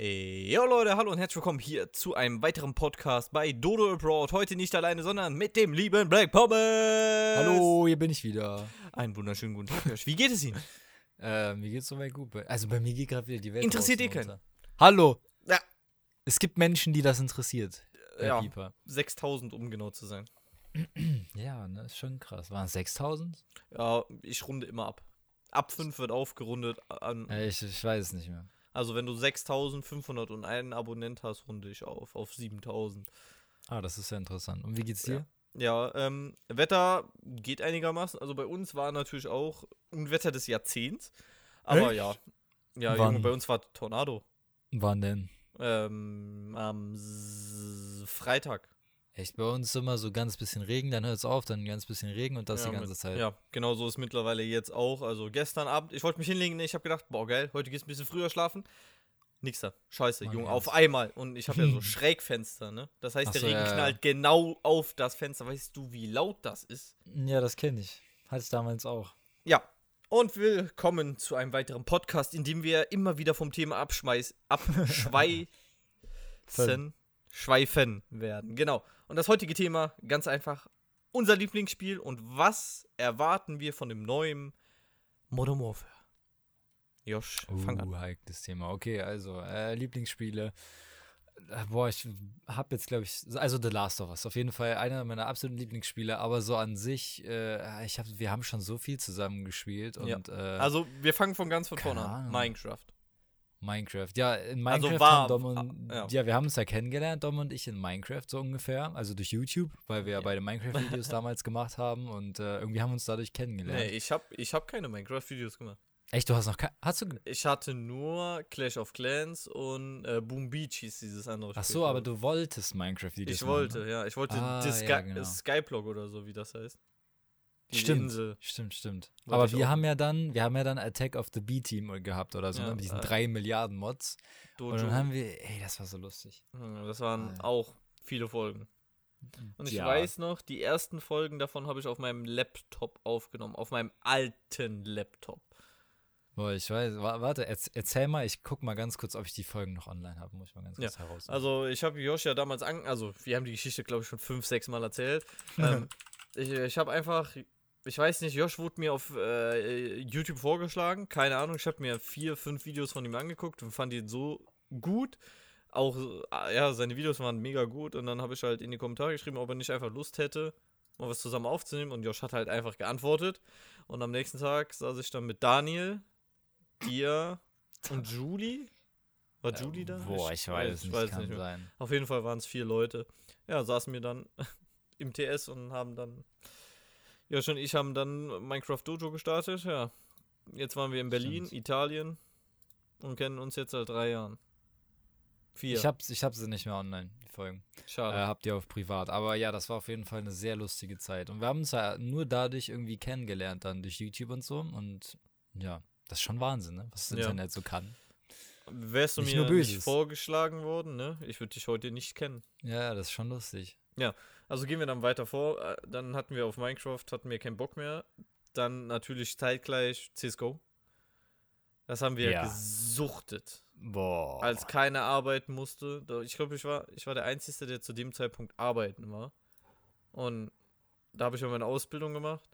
Jo Leute, hallo und herzlich willkommen hier zu einem weiteren Podcast bei Dodo Abroad. Heute nicht alleine, sondern mit dem lieben Black Pommes. Hallo, hier bin ich wieder. Einen wunderschönen guten Tag. Josh. Wie geht es Ihnen? Äh, mir geht's soweit gut. Also bei mir geht gerade wieder die Welt. Interessiert eh keinen. Hallo. Ja. Es gibt Menschen, die das interessiert. Herr Ja. Pieper. 6000, um genau zu sein. Ja, ne, ist schon krass. Waren es 6000? Ja, ich runde immer ab. Ab 5 wird aufgerundet. An, ich, ich weiß es nicht mehr. Also wenn du 6501 Abonnent hast, runde ich auf. Auf 7000. Ah, das ist ja interessant. Und wie geht's dir? Ja, ähm, Wetter geht einigermaßen. Also bei uns war natürlich auch ein Wetter des Jahrzehnts. Aber Echt? ja. Ja? Junge, bei uns war Tornado. Wann denn? Ähm, am S Freitag. Echt, bei uns immer so ganz bisschen Regen, dann hört es auf, dann ganz bisschen Regen und das ja, die ganze mit- Zeit. Ja, genau so ist mittlerweile jetzt auch. Also gestern Abend, ich wollte mich hinlegen, ich habe gedacht, boah, geil, heute gehst du ein bisschen früher schlafen. Nix da. Scheiße, Mann, Junge, ernst. auf einmal. Und ich habe ja so Schrägfenster, ne? Das heißt, Ach der so, Regen ja, ja. knallt genau auf das Fenster. Weißt du, wie laut das ist? Ja, das kenne ich. Hatte ich damals auch. Ja. Und willkommen zu einem weiteren Podcast, in dem wir immer wieder vom Thema abschmeiß, abschweißen, schweifen werden. Genau. Und das heutige Thema, ganz einfach, unser Lieblingsspiel und was erwarten wir von dem neuen Modern Warfare? Josh, fang an. Uh, heikles Thema. Okay, also, äh, Lieblingsspiele. Äh, Boah, ich habe jetzt, glaube ich, also The Last of Us, auf jeden Fall einer meiner absoluten Lieblingsspiele, aber so an sich, äh, ich hab, wir haben schon so viel zusammen gespielt und Ja. äh, Also, wir fangen von ganz von vorne an. Minecraft. Minecraft. Ja, in Also Minecraft war- haben Dom und, ah, ja. ja. wir haben uns ja kennengelernt, Dom und ich in Minecraft so ungefähr, also durch YouTube, weil wir ja beide Minecraft-Videos damals gemacht haben und äh, irgendwie haben wir uns dadurch kennengelernt. Nee, ich habe ich hab keine Minecraft-Videos gemacht. Echt, du hast noch kein, hast du, Ich hatte nur Clash of Clans und äh, Boom Beach hieß dieses andere ach Spiel, so, aber du wolltest Minecraft-Videos Ich machen, ne? wollte, ja. Ich wollte Ah, ja, genau. Skyblock oder so, wie das heißt. Die Stimmt. Insel. Stimmt, stimmt. Wollte Aber wir auch. haben ja dann, wir haben ja dann Attack of the B-Team gehabt oder so, Ja, ne? Mit diesen äh, drei Milliarden Mods. Dojo. Und dann haben wir, ey, das war so lustig. Ja, das waren ja. auch viele Folgen. Und ich Ja. weiß noch, die ersten Folgen davon habe ich auf meinem Laptop aufgenommen. Auf meinem alten Laptop. Boah, ich weiß, wa- warte, erz, erzähl mal, ich guck mal ganz kurz, ob ich die Folgen noch online habe. Muss ich mal ganz kurz heraus. Also, ich habe Josh ja damals an. Also, wir haben die Geschichte, glaube ich, schon fünf, sechs Mal erzählt. ähm, ich ich habe einfach. Ich weiß nicht, Josh wurde mir auf äh, YouTube vorgeschlagen. Keine Ahnung, ich habe mir vier, fünf Videos von ihm angeguckt und fand ihn so gut. Auch, äh, ja, seine Videos waren mega gut. Und dann habe ich halt in die Kommentare geschrieben, ob er nicht einfach Lust hätte, mal was zusammen aufzunehmen. Und Josh hat halt einfach geantwortet. Und am nächsten Tag saß ich dann mit Daniel, dir und Julie. War Julie da? Boah, ich weiß, es nicht, weiß kann nicht mehr. sein. Auf jeden Fall waren es vier Leute. Ja, saßen wir dann im TS und haben dann. Ja, schon ich haben dann Minecraft Dojo gestartet. Ja. Jetzt waren wir in Berlin, Stimmt. Italien und kennen uns jetzt seit drei Jahren. Vier. Ich hab, ich hab sie nicht mehr online, die Folgen. Äh, Schade. habt ihr auf privat. Aber ja, das war auf jeden Fall eine sehr lustige Zeit. Und wir haben uns ja nur dadurch irgendwie kennengelernt, dann durch YouTube und so. Und ja, das ist schon Wahnsinn, ne? was das Ja. Internet so kann. Wärst du nicht mir nicht vorgeschlagen worden, ne? Ich würde dich heute nicht kennen. Ja, das ist schon lustig. Also gehen wir dann weiter vor. Äh, Dann hatten wir auf Minecraft, hatten wir keinen Bock mehr. Dann natürlich zeitgleich CSGO. Das haben wir Ja. gesuchtet. Boah. als keiner arbeiten musste. Ich glaube, ich war, ich war der Einzige, der zu dem Zeitpunkt arbeiten war. Und da habe ich auch meine Ausbildung gemacht.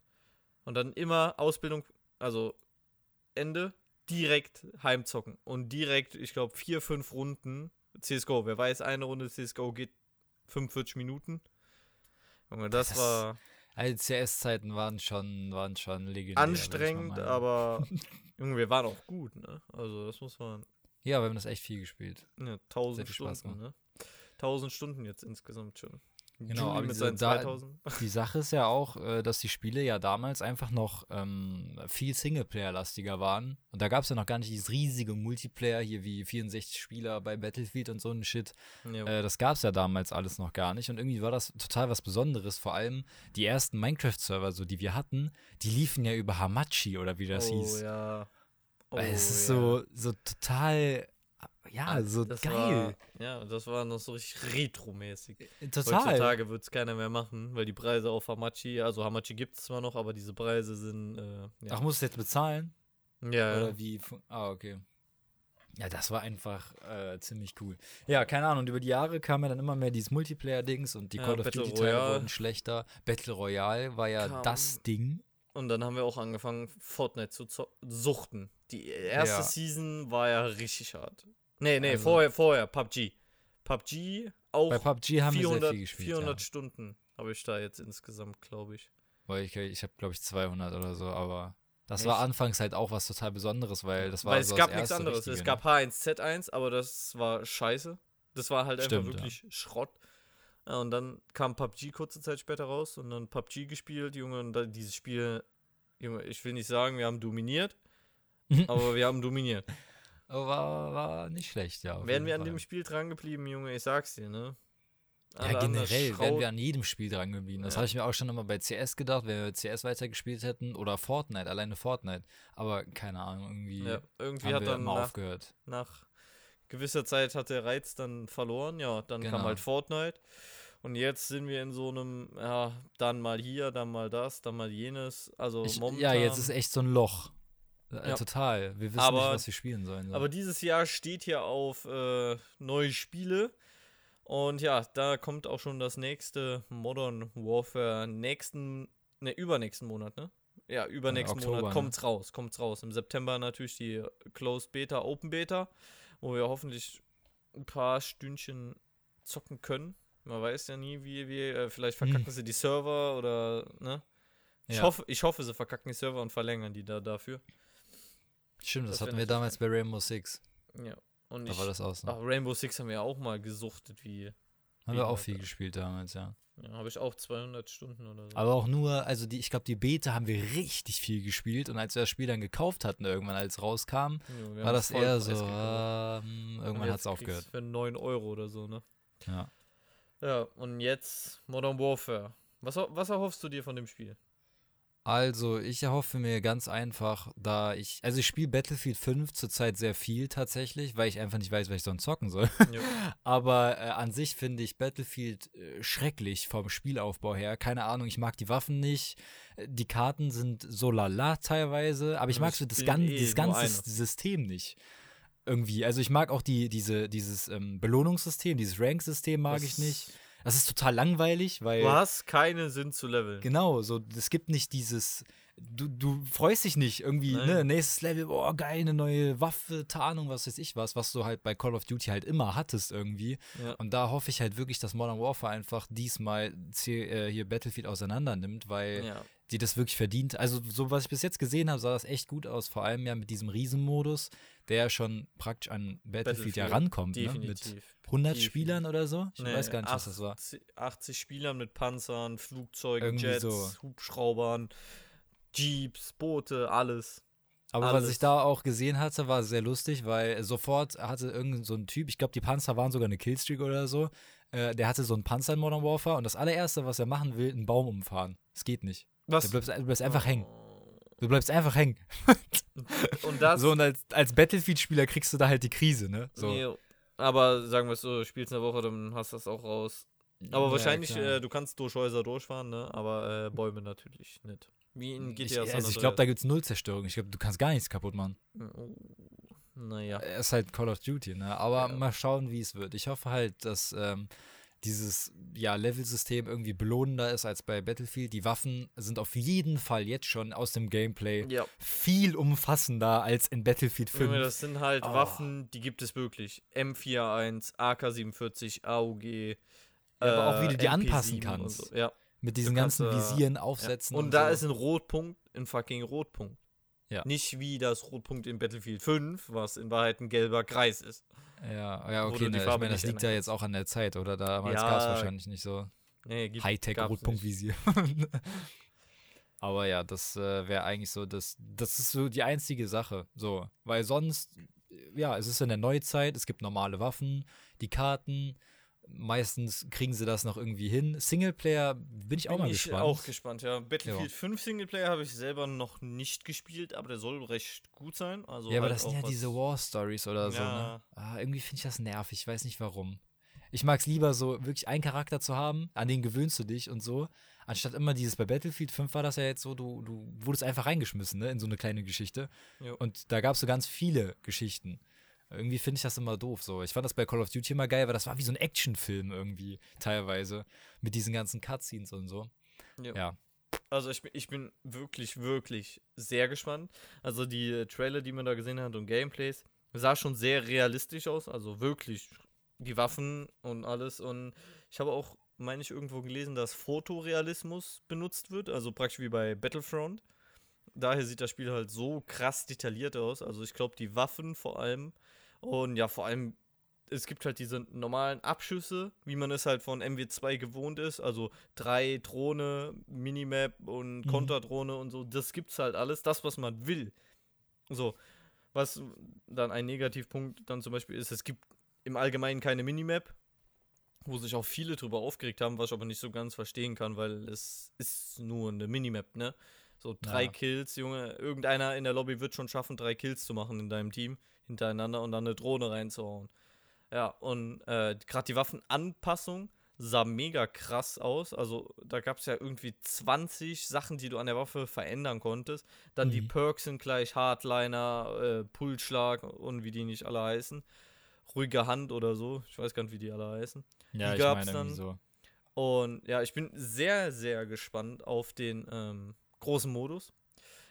Und dann immer Ausbildung, also Ende, direkt heimzocken. Und direkt, ich glaube, vier, fünf Runden CSGO. Wer weiß, eine Runde CSGO geht 45 Minuten. Junge, das, Das- war Also CS-Zeiten waren schon, waren schon legendär. anstrengend, aber Junge, wir waren auch gut, ne? Also das muss man. Ja, wir haben das echt viel gespielt. Ja, 1000 Sehr viel Spaß Stunden, ne? 1000 Stunden jetzt insgesamt schon. Genau, Julie aber mit diese da- 2000. Die Sache ist ja auch, äh, dass die Spiele ja damals einfach noch ähm, viel Singleplayer-lastiger waren. Und da gab es ja noch gar nicht dieses riesige Multiplayer hier wie 64 Spieler bei Battlefield und so ein Shit. Ja. Äh, das gab es ja damals alles noch gar nicht. Und irgendwie war das total was Besonderes. Vor allem die ersten Minecraft-Server, so die wir hatten, die liefen ja über Hamachi oder wie das oh, hieß. ja. Oh, es ist ja. so, so total, ja, so Das geil. War, ja, das war noch so richtig retromäßig. total. Heutzutage wird es keiner mehr machen, weil die Preise auf Hamachi, also Hamachi gibt es zwar noch, aber diese Preise sind, äh, ja. Ach, musst du jetzt bezahlen? ja, ja. Oder wie? Ah, okay. Ja, das war einfach äh, ziemlich cool. Ja, keine Ahnung, und über die Jahre kam ja dann immer mehr dieses Multiplayer-Dings und die Ja, Call of Battle Duty-Teile Royale. wurden schlechter. Battle Royale war ja Kam- das Ding. Und dann haben wir auch angefangen, Fortnite zu suchten. Die erste Ja. Season war ja richtig hart. Nee, nee, Also- vorher, vorher, PUBG. PUBG auch Bei PUBG haben wir 400, sehr viel gespielt. 400 ja. Stunden habe ich da jetzt insgesamt, glaube ich. Weil ich, ich habe, glaube ich, 200 oder so, aber das Echt? war anfangs halt auch was total Besonderes, weil das war Weil so es gab das nichts anderes. Richtige, es ne? gab H1Z1, aber das war scheiße. Das war halt Stimmt, einfach wirklich Schrott. Ja, und dann kam PUBG kurze Zeit später raus und dann PUBG gespielt, Junge, und dann dieses Spiel, Junge, ich will nicht sagen, wir haben dominiert, aber wir haben dominiert. War, war nicht schlecht, ja. Wären wir an Fall. dem Spiel dran geblieben, Junge, ich sag's dir, ne? Ja, Alle anderen generell wären wir an jedem Spiel dran geblieben. Das Ja. habe ich mir auch schon immer bei CS gedacht, wenn wir CS weitergespielt hätten oder Fortnite, alleine Fortnite. Aber keine Ahnung, irgendwie Ja, irgendwie haben hat wir dann immer nach, aufgehört. nach gewisser Zeit hat der Reiz dann verloren, ja, dann kam Genau. halt Fortnite. Und jetzt sind wir in so einem, ja, dann mal hier, dann mal das, dann mal jenes. Also Ich, momentan. ja, jetzt ist echt so ein Loch. Äh, Ja. Total. Wir wissen Aber- nicht, was wir spielen sollen. So. Aber dieses Jahr steht hier auf äh, neue Spiele. Und ja, da kommt auch schon das nächste Modern Warfare nächsten, ne, übernächsten Monat, ne? Ja, übernächsten Oktober, Monat ne? kommt's raus, kommt's raus. Im September natürlich die Closed Beta, Open Beta, wo wir hoffentlich ein paar Stündchen zocken können. Man weiß ja nie, wie wir, äh, vielleicht verkacken sie die Server oder, ne? Ich, Ja. hoffe, ich hoffe, sie verkacken die Server und verlängern die da dafür. Stimmt, das, das hatten wir damals bei Rainbow Six. Ja. Und Da ich, war das auch so. Ach, Rainbow Six haben wir ja auch mal gesuchtet, wie. haben wir auch viel gespielt damals, ja. Ja, habe ich auch 200 Stunden oder so. Aber auch nur, also die, ich glaube, die Beta haben wir richtig viel gespielt und als wir das Spiel dann gekauft hatten, irgendwann als rauskam, Jo, wir war das eher so, ähm, irgendwann hat es aufgehört. Für 9 Euro oder so, ne? Ja. Ja, und jetzt Modern Warfare. Was, was erhoffst du dir von dem Spiel? Also, ich erhoffe mir ganz einfach, da ich, also ich spiele Battlefield 5 zurzeit sehr viel tatsächlich, weil ich einfach nicht weiß, was ich sonst zocken soll. Jo. Aber äh, an sich finde ich Battlefield äh, schrecklich vom Spielaufbau her. Keine Ahnung, ich mag die Waffen nicht. Äh, Die Karten sind so lala teilweise, aber ich Ja, mag so das, gan eh dieses ganze System nicht. Irgendwie. Also ich mag auch die, diese, dieses ähm, Belohnungssystem, dieses Rank-System mag Das- ich nicht. Das ist total langweilig, weil. Du hast keinen Sinn zu leveln. Genau, so, es gibt nicht dieses, du, du freust dich nicht irgendwie, Nein. ne, nächstes Level, boah, geil, eine neue Waffe, Tarnung, was weiß ich was, was du halt bei Call of Duty halt immer hattest irgendwie. Ja. Und da hoffe ich halt wirklich, dass Modern Warfare einfach diesmal äh, hier Battlefield auseinander nimmt, weil Ja. die das wirklich verdient. Also, so was ich bis jetzt gesehen habe, sah das echt gut aus, vor allem ja mit diesem Riesenmodus, der schon praktisch an Battlefield, ja Battlefield, rankommt, ne? Mit Definitiv. 100 Definitiv. Spielern oder so. Ich Nee, weiß gar nicht, was das war. 80 80 Spielern mit Panzern, Flugzeugen, Irgendwie Jets, so. Hubschraubern, Jeeps, Boote, alles. Aber was Alles. ich da auch gesehen hatte, war sehr lustig, weil sofort hatte irgend so ein Typ, ich glaube, die Panzer waren sogar eine Killstreak oder so, äh, der hatte so einen Panzer in Modern Warfare und das allererste, was er machen will, einen Baum umfahren. Das geht nicht. Was? Du bleibst, du bleibst einfach hängen. Oh. Du bleibst einfach hängen. Und das. So, und als, als Battlefield-Spieler kriegst du da halt die Krise, ne? So. Nee, aber sagen wir es so, du spielst eine Woche, dann hast du das auch raus. Aber Ja, wahrscheinlich, äh, du kannst durch Häuser durchfahren, ne? Aber äh, Bäume natürlich nicht. Wie in GTA ich, San also ich glaube, da gibt es null Zerstörung. Ich glaube, du kannst gar nichts kaputt machen. Oh, naja. Es ist halt Call of Duty, ne? Aber Ja. mal schauen, wie es wird. Ich hoffe halt, dass ähm, dieses ja, Level-System irgendwie belohnender ist als bei Battlefield. Die Waffen sind auf jeden Fall jetzt schon aus dem Gameplay Ja, viel umfassender als in Battlefield 5. Junge, das sind halt Oh. Waffen, die gibt es wirklich. M41, AK-47, AUG. Ja, aber auch wie äh, du die MP7 anpassen und kannst. So. Ja. Mit diesen kannst, ganzen äh, Visieren ja. aufsetzen. Und, da so. ist ein Rotpunkt ein fucking Rotpunkt. Ja. Nicht wie das Rotpunkt in Battlefield 5, was in Wahrheit ein gelber Kreis ist. Ja, ja okay, ne, ich meine, das liegt ja jetzt auch an der Zeit, oder? Damals Ja. gab es wahrscheinlich nicht so Nee. Hightech-Rotpunktvisier. Aber ja, das äh, wäre eigentlich so, das, das ist so die einzige Sache. So, weil sonst, ja, es ist in der Neuzeit, es gibt normale Waffen, die Karten, meistens kriegen sie das noch irgendwie hin. Singleplayer bin ich auch Bin mal ich gespannt. auch gespannt, ja. Battlefield Ja. 5 Singleplayer habe ich selber noch nicht gespielt, aber der soll recht gut sein. Also ja, aber halt das sind ja diese War Stories oder so, ne? Ja. Ah, irgendwie finde ich das nervig, ich weiß nicht warum. Ich mag es lieber so, wirklich einen Charakter zu haben, an den gewöhnst du dich und so, anstatt immer dieses, bei Battlefield 5 war das ja jetzt so, du, du wurdest einfach reingeschmissen, ne, in so eine kleine Geschichte. Jo. Und da gab es so ganz viele Geschichten. Irgendwie finde ich das immer doof. So. Ich fand das bei Call of Duty immer geil, weil das war wie so ein Actionfilm irgendwie teilweise mit diesen ganzen Cutscenes und so. Ja. Ja. Also ich, bin- ich bin wirklich, wirklich sehr gespannt. Also die äh, Trailer, die man da gesehen hat und Gameplays, sah schon sehr realistisch aus. Also wirklich die Waffen und alles. Und ich habe auch, meine ich, irgendwo gelesen, dass Fotorealismus benutzt wird. Also praktisch wie bei Battlefront. Daher sieht das Spiel halt so krass detailliert aus. Also ich glaube, die Waffen vor allem. Und ja, vor allem, es gibt halt diese normalen Abschüsse, wie man es halt von MW2 gewohnt ist. Also drei Drohne, Minimap und Mhm. Konterdrohne und so. Das gibt's halt alles. Das, was man will. So. Was dann ein Negativpunkt dann zum Beispiel ist, es gibt im Allgemeinen keine Minimap, wo sich auch viele drüber aufgeregt haben, was ich aber nicht so ganz verstehen kann, weil es ist nur eine Minimap, ne? So drei Ja. Kills, Junge. Irgendeiner in der Lobby wird schon schaffen, drei Kills zu machen in deinem Team hintereinander und dann eine Drohne reinzuhauen. Ja, und äh, gerade die Waffenanpassung sah mega krass aus. Also da gab es ja irgendwie 20 Sachen, die du an der Waffe verändern konntest. Dann die Mhm. Perks sind gleich Hardliner, äh, Pulsschlag und wie die nicht alle heißen. Ruhige Hand oder so. Ich weiß gar nicht, wie die alle heißen. Ja, Die ich gab's meine dann- so. Und ja, ich bin sehr, sehr gespannt auf den ähm, großen Modus.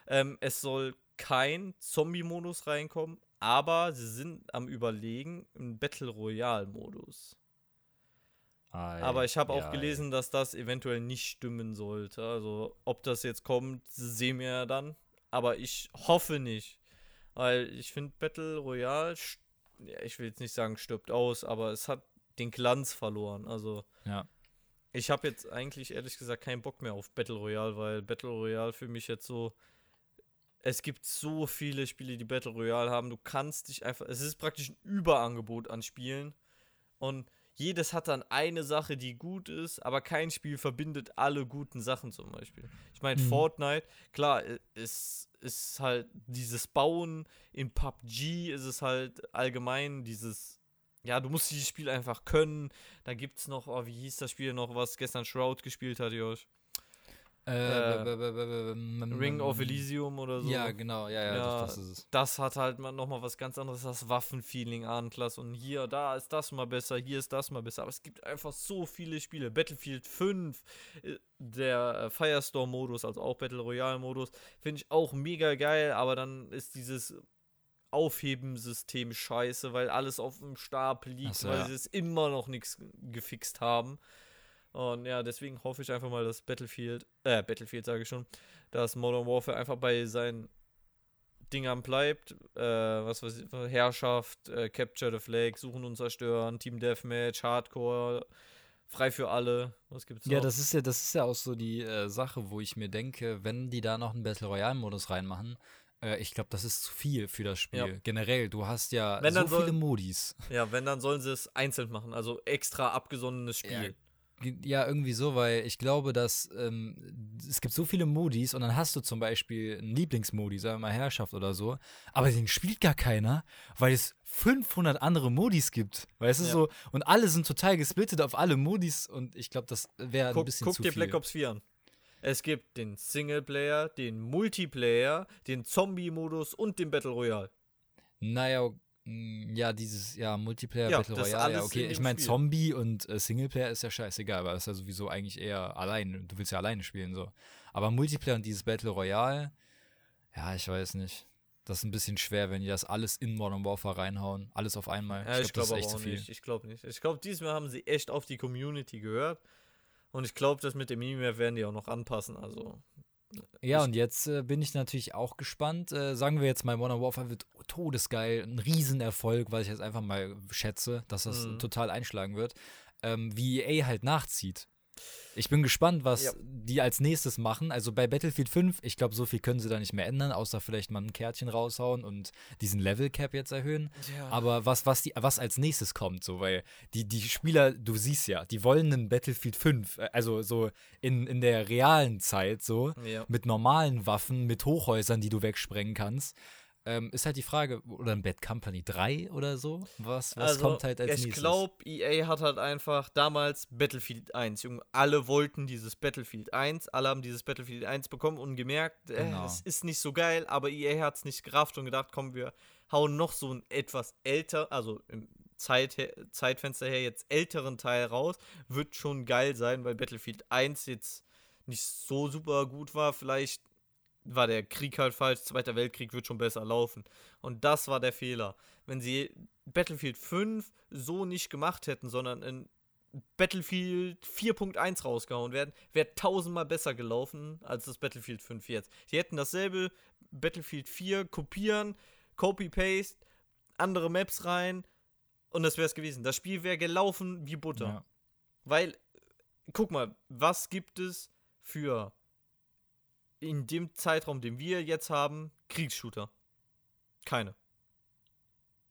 Ähm, es soll kein Zombie-Modus reinkommen, aber sie sind am Überlegen im Battle Royale-Modus. Aber ich habe auch gelesen, dass das eventuell nicht stimmen sollte. Also, ob das jetzt kommt, sehen wir ja dann. Aber ich hoffe nicht. Weil ich finde, Battle Royale, ja, ich will jetzt nicht sagen, stirbt aus, aber es hat den Glanz verloren. Also, Ja. Ich habe jetzt eigentlich ehrlich gesagt keinen Bock mehr auf Battle Royale, weil Battle Royale für mich jetzt so. Es gibt so viele Spiele, die Battle Royale haben. Du kannst dich einfach. Es ist praktisch ein Überangebot an Spielen. Und jedes hat dann eine Sache, die gut ist, aber kein Spiel verbindet alle guten Sachen zum Beispiel. Ich meine, Mhm. Fortnite, klar, ist, ist halt dieses Bauen. In PUBG ist es halt allgemein dieses. Ja, du musst dieses Spiel einfach können. Da gibt es noch, oh, wie hieß das Spiel noch, was gestern Shroud gespielt hat, Josh? Äh, Äh, Ring of Elysium oder so. Ja, genau, ja, ja, Ja, doch, das ist es. das hat halt mal nochmal was ganz anderes, das Waffenfeeling Anklas und hier, da ist das mal besser, hier ist das mal besser, aber es gibt einfach so viele Spiele. Battlefield 5, äh, der äh, Firestorm-Modus, also auch Battle Royale-Modus, finde ich auch mega geil, aber dann ist dieses Aufhebensystem scheiße, weil alles auf dem Stapel liegt, so, weil ja. sie es immer noch nichts gefixt haben. Und ja, deswegen hoffe ich einfach mal, dass Battlefield, äh, Battlefield sage ich schon, dass Modern Warfare einfach bei seinen Dingern bleibt. Äh, was weiß ich, Herrschaft, äh, Capture the Flag, Suchen und Zerstören, Team Deathmatch, Hardcore, frei für alle. Was gibt's noch? Ja, das ist ja, das ist ja auch so die äh, Sache, wo ich mir denke, wenn die da noch einen Battle Royale-Modus reinmachen, äh, ich glaube, das ist zu viel für das Spiel. Ja. Generell, du hast ja Wenn, so dann soll- viele Modis. ja, wenn, dann sollen sie es einzeln machen, also extra abgesondenes Spiel. Ge- Ja, irgendwie so, weil ich glaube, dass ähm, es gibt so viele Modis und dann hast du zum Beispiel einen Lieblingsmodi, sagen wir mal Herrschaft oder so, aber den spielt gar keiner, weil es 500 andere Modis gibt. Weißt du Ja. so? Und alle sind total gesplittet auf alle Modis und ich glaube, das wäre ein Guck, bisschen guck zu dir viel. Black Ops 4 an. Es gibt den Singleplayer, den Multiplayer, den Zombie-Modus und den Battle Royale. Naja, ja, dieses, ja, Multiplayer, Ja, Battle Royale, ja, okay. Ich meine. Zombie und äh, Singleplayer ist ja scheißegal, aber das ist ja sowieso eigentlich eher allein. Du willst ja alleine spielen, so. Aber Multiplayer und dieses Battle Royale, ja, ich weiß nicht. Das ist ein bisschen schwer, wenn die das alles in Modern Warfare reinhauen. Alles auf einmal. Ja, ich glaub, glaube das ist echt zu viel. nicht. Ich glaube nicht. Ich glaube, diesmal haben sie echt auf die Community gehört. Und ich glaube, das mit dem Minimap werden die auch noch anpassen. Also, Ja, Ich- und jetzt äh, bin ich natürlich auch gespannt. Äh, sagen wir jetzt mal, Modern Warfare wird todesgeil, ein Riesenerfolg, weil ich jetzt einfach mal schätze, dass das Mhm. total einschlagen wird. Ähm, wie EA halt nachzieht. Ich bin gespannt, was Ja. die als nächstes machen. Also bei Battlefield 5, ich glaube, so viel können sie da nicht mehr ändern, außer vielleicht mal ein Kärtchen raushauen und diesen Level Cap jetzt erhöhen. ja. Aber was, was, die, was als nächstes kommt, so, weil die, die Spieler, du siehst ja, die wollen einen Battlefield 5, äh, also so in, in der realen Zeit, so, ja. mit normalen Waffen, mit Hochhäusern, die du wegsprengen kannst. Ähm, ist halt die Frage, oder ein Bad Company 3 oder so? Was, was also, kommt halt als ich nächstes? glaube, EA hat halt einfach damals Battlefield 1. Junge, alle wollten dieses Battlefield 1. Alle haben dieses Battlefield 1 bekommen und gemerkt, äh, Genau. es ist nicht so geil. Aber EA hat es nicht gerafft und gedacht, komm, wir hauen noch so ein etwas älter, also im Zeit, Zeitfenster her jetzt älteren Teil raus. Wird schon geil sein, weil Battlefield 1 jetzt nicht so super gut war. Vielleicht war der Krieg halt falsch. Zweiter Weltkrieg wird schon besser laufen. Und das war der Fehler. Wenn sie Battlefield 5 so nicht gemacht hätten, sondern in Battlefield 4.1 rausgehauen werden, wäre tausendmal besser gelaufen als das Battlefield 5 jetzt. Sie hätten dasselbe Battlefield 4 kopieren, Copy-Paste, andere Maps rein und das wäre es gewesen. Das Spiel wäre gelaufen wie Butter. Ja. Weil, guck mal, was gibt es für in dem Zeitraum, den wir jetzt haben, Kriegsshooter? Keine.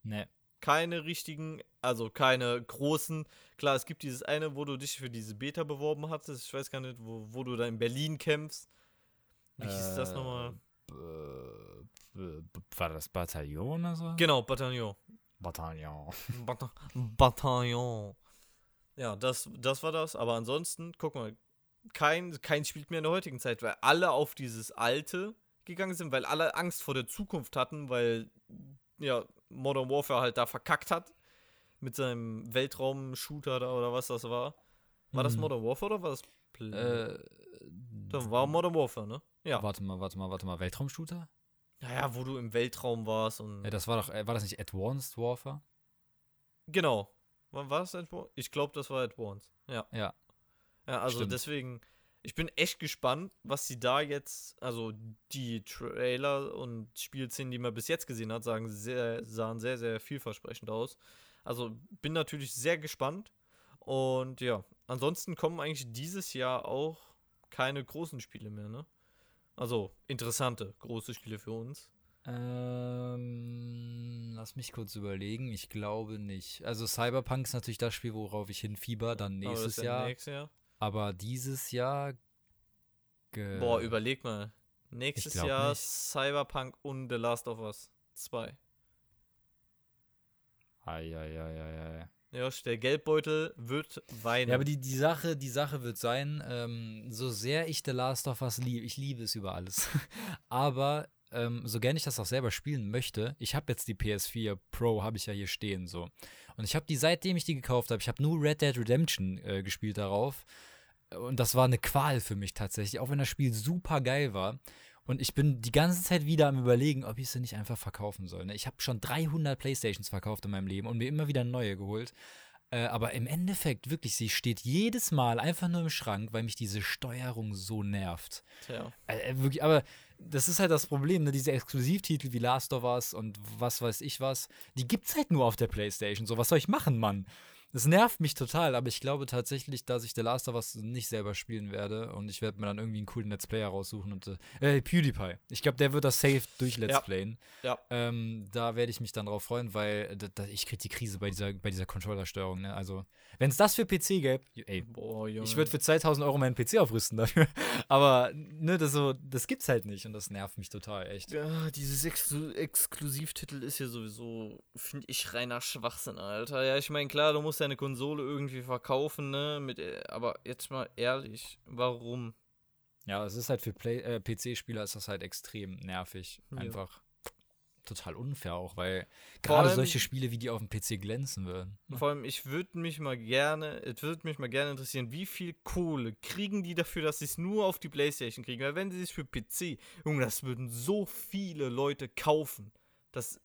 Nee keine richtigen, also keine großen. Klar, es gibt dieses eine, wo du dich für diese Beta beworben hattest. Ich weiß gar nicht, wo, wo du da in Berlin kämpfst. Wie hieß äh, das nochmal? War das Bataillon oder so? Genau, Bataillon. Bataillon. Bata Bataillon. Ja, das, das war das. Aber ansonsten, guck mal, kein, kein spielt mehr in der heutigen Zeit, weil alle auf dieses alte gegangen sind, weil alle Angst vor der Zukunft hatten, weil ja, Modern Warfare halt da verkackt hat. Mit seinem Weltraum-Shooter da oder was das war. War das mhm. Modern Warfare oder war das Play äh, Das war Modern Warfare, ne? Ja. Warte mal, warte mal, warte mal. Weltraum-Shooter? Naja, wo du im Weltraum warst und. Ja, das war doch, äh, war das nicht Advanced Warfare? Genau. War das Advanced? Ich glaube, das war Advanced. Ja. Ja. Ja, also Stimmt. deswegen ich bin echt gespannt, was sie da jetzt, also die Trailer und Spielszenen, die man bis jetzt gesehen hat, sagen sehr, sahen sehr, sehr vielversprechend aus. Also bin natürlich sehr gespannt. Und ja, ansonsten kommen eigentlich dieses Jahr auch keine großen Spiele mehr, ne? Also interessante große Spiele für uns. Ähm, lass mich kurz überlegen. Ich glaube nicht. Also Cyberpunk ist natürlich das Spiel, worauf ich hinfieber, dann nächstes Jahr. Nächstes Jahr. Aber dieses Jahr. Boah, überleg mal. Nächstes Jahr nicht. Cyberpunk und The Last of Us 2. Eieieiei. Ja, der Geldbeutel wird weinen. Ja, aber die, die, Sache, die Sache wird sein, ähm, so sehr ich The Last of Us liebe, ich liebe es über alles. aber ähm, so gern ich das auch selber spielen möchte, ich habe jetzt die PS4 Pro, habe ich ja hier stehen so. Und ich habe die, seitdem ich die gekauft habe, ich habe nur Red Dead Redemption äh, gespielt darauf. Und das war eine Qual für mich tatsächlich, auch wenn das Spiel super geil war. Und ich bin die ganze Zeit wieder am Überlegen, ob ich sie nicht einfach verkaufen soll. Ne? Ich habe schon 300 Playstations verkauft in meinem Leben und mir immer wieder neue geholt. Äh, aber im Endeffekt, wirklich, sie steht jedes Mal einfach nur im Schrank, weil mich diese Steuerung so nervt. Tja. Äh, wirklich, aber das ist halt das Problem, ne? Diese Exklusivtitel wie Last of Us und was weiß ich was, die gibt's halt nur auf der Playstation. So, was soll ich machen, Mann? Das nervt mich total, aber ich glaube tatsächlich, dass ich The Last of Us nicht selber spielen werde und ich werde mir dann irgendwie einen coolen Let's Player raussuchen und äh, äh PewDiePie. Ich glaube, der wird das safe durch Let's ja. Playen. Ja. Ähm, da werde ich mich dann drauf freuen, weil da, da, ich kriege die Krise bei dieser, bei dieser Controller-Steuerung. Ne? Also, wenn es das für PC gäbe, ey, Boah, ich würde für 2000 Euro meinen PC aufrüsten dafür. aber ne, das, so, das gibt's halt nicht und das nervt mich total, echt. Ja, dieses Exklu Exklusivtitel ist ja sowieso, finde ich, reiner Schwachsinn, Alter. Ja, ich meine, klar, du musst deine Konsole irgendwie verkaufen, ne? Mit, äh, aber jetzt mal ehrlich, warum? Ja, es ist halt für äh, PC-Spieler ist das halt extrem nervig. Einfach ja. total unfair auch, weil gerade solche Spiele wie die auf dem PC glänzen würden. Ne? Vor allem, ich würde mich mal gerne, es würde mich mal gerne interessieren, wie viel Kohle kriegen die dafür, dass sie es nur auf die Playstation kriegen? Weil wenn sie es für PC, Junge, das würden so viele Leute kaufen. Das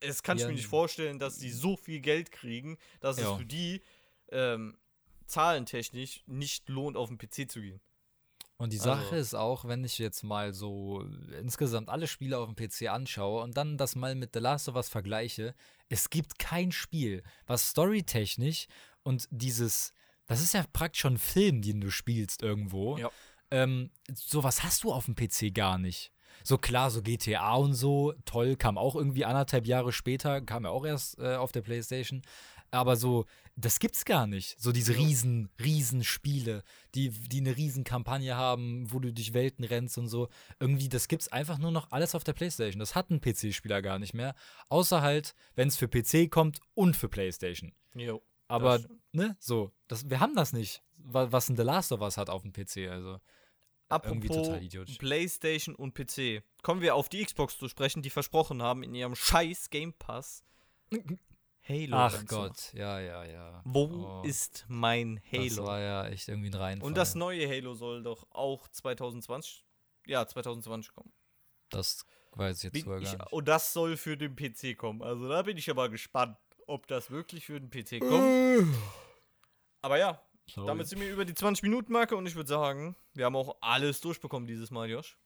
es kann ja. ich mir nicht vorstellen, dass die so viel Geld kriegen, dass ja. es für die ähm, zahlentechnisch nicht lohnt, auf den PC zu gehen. Und die Sache also. ist auch, wenn ich jetzt mal so insgesamt alle Spiele auf dem PC anschaue und dann das mal mit The Last of Us vergleiche, es gibt kein Spiel, was storytechnisch und dieses, das ist ja praktisch schon ein Film, den du spielst irgendwo. Ja. Ähm, sowas hast du auf dem PC gar nicht. So klar, so GTA und so, toll, kam auch irgendwie anderthalb Jahre später, kam ja auch erst äh, auf der Playstation. Aber so, das gibt's gar nicht. So diese riesen, riesen Spiele, die, die eine riesen Kampagne haben, wo du durch Welten rennst und so. Irgendwie, das gibt's einfach nur noch alles auf der Playstation. Das hat ein PC-Spieler gar nicht mehr. Außer halt, wenn es für PC kommt und für Playstation. Jo. Aber, ne, so, das, wir haben das nicht, was ein The Last of Us hat auf dem PC, also. Apropos. PlayStation und PC. Kommen wir auf die Xbox zu sprechen, die versprochen haben in ihrem scheiß Game Pass. Halo. Ach. Gott, ja, ja, ja. Wo Oh, ist mein Das Halo? war ja echt irgendwie ein Reinfall. Und das neue Halo soll doch auch 2020, ja, 2020 kommen. Das weiß ich jetzt Bin sogar ich, gar nicht. und das soll für den PC kommen. Also da bin ich aber gespannt, ob das wirklich für den PC kommt. Aber ja, Sorry. damit sind wir über die 20-Minuten-Marke und ich würde sagen, wir haben auch alles durchbekommen dieses Mal, Josh.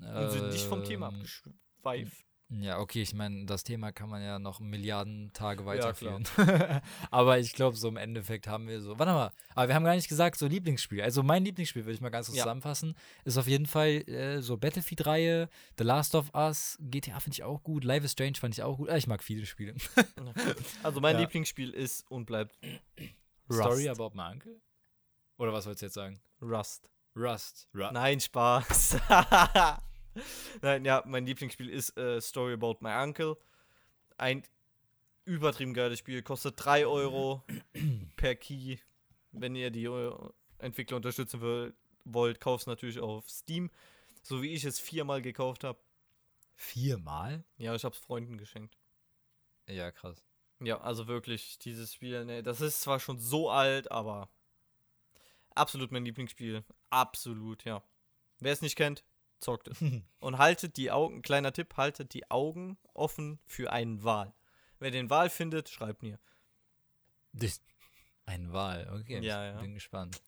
Und sind nicht vom Thema Ähm, abgeschweift. Ja, okay, ich meine, das Thema kann man ja noch Milliarden Tage Ja, weiterführen. aber ich glaube, so im Endeffekt haben wir so. Warte mal, aber wir haben gar nicht gesagt, so Lieblingsspiel. Also mein Lieblingsspiel, würde ich mal ganz kurz Ja. zusammenfassen, ist auf jeden Fall äh, so Battlefield-Reihe, The Last of Us, GTA finde ich auch gut, Life is Strange fand ich auch gut. Ah, ich mag viele Spiele. Also mein Ja. Lieblingsspiel ist und bleibt Story about my uncle? Oder was sollst du jetzt sagen? Rust. Rust. Rust. Nein, Spaß. Nein, ja, mein Lieblingsspiel ist äh, Story About My Uncle. Ein übertrieben geiles Spiel, kostet 3 Euro per Key. Wenn ihr die äh, Entwickler unterstützen will, wollt, kauft es natürlich auf Steam. So wie ich es viermal gekauft habe. Viermal? Ja, ich habe es Freunden geschenkt. Ja, krass. Ja, also wirklich, dieses Spiel, ne, das ist zwar schon so alt, aber absolut mein Lieblingsspiel. Absolut, ja. Wer es nicht kennt, zockt es. Und haltet die Augen, kleiner Tipp, haltet die Augen offen für einen Wal. Wer den Wal findet, schreibt mir. Das- Ein Wahl, okay. Ja, ja. Bin gespannt.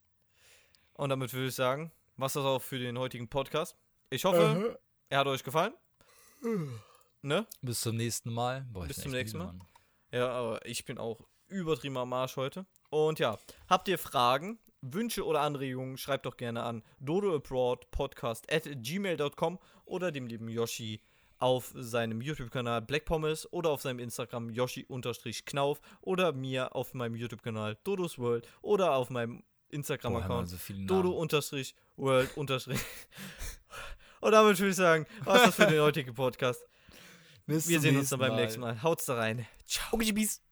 Und damit würde ich sagen, was das auch für den heutigen Podcast. Ich hoffe, er hat euch gefallen. Ne? Bis zum nächsten Mal. Boah, Bis zum nächsten Mal. Mann. Ja, aber ich bin auch übertrieben am Arsch heute. Und ja, habt ihr Fragen, Wünsche oder Anregungen, schreibt doch gerne an dodoabroadpodcast at gmail.com oder dem lieben Yoshi auf seinem YouTube-Kanal Black Pommes oder auf seinem Instagram Yoshi-Knauf oder mir auf meinem YouTube-Kanal Dodos World oder auf meinem Instagram-Account so. Dodo-World- Und damit würde ich sagen, was das für den heutigen Podcast? Bis Wir sehen uns dann beim nächsten Mal. Haut's da rein. Ciao.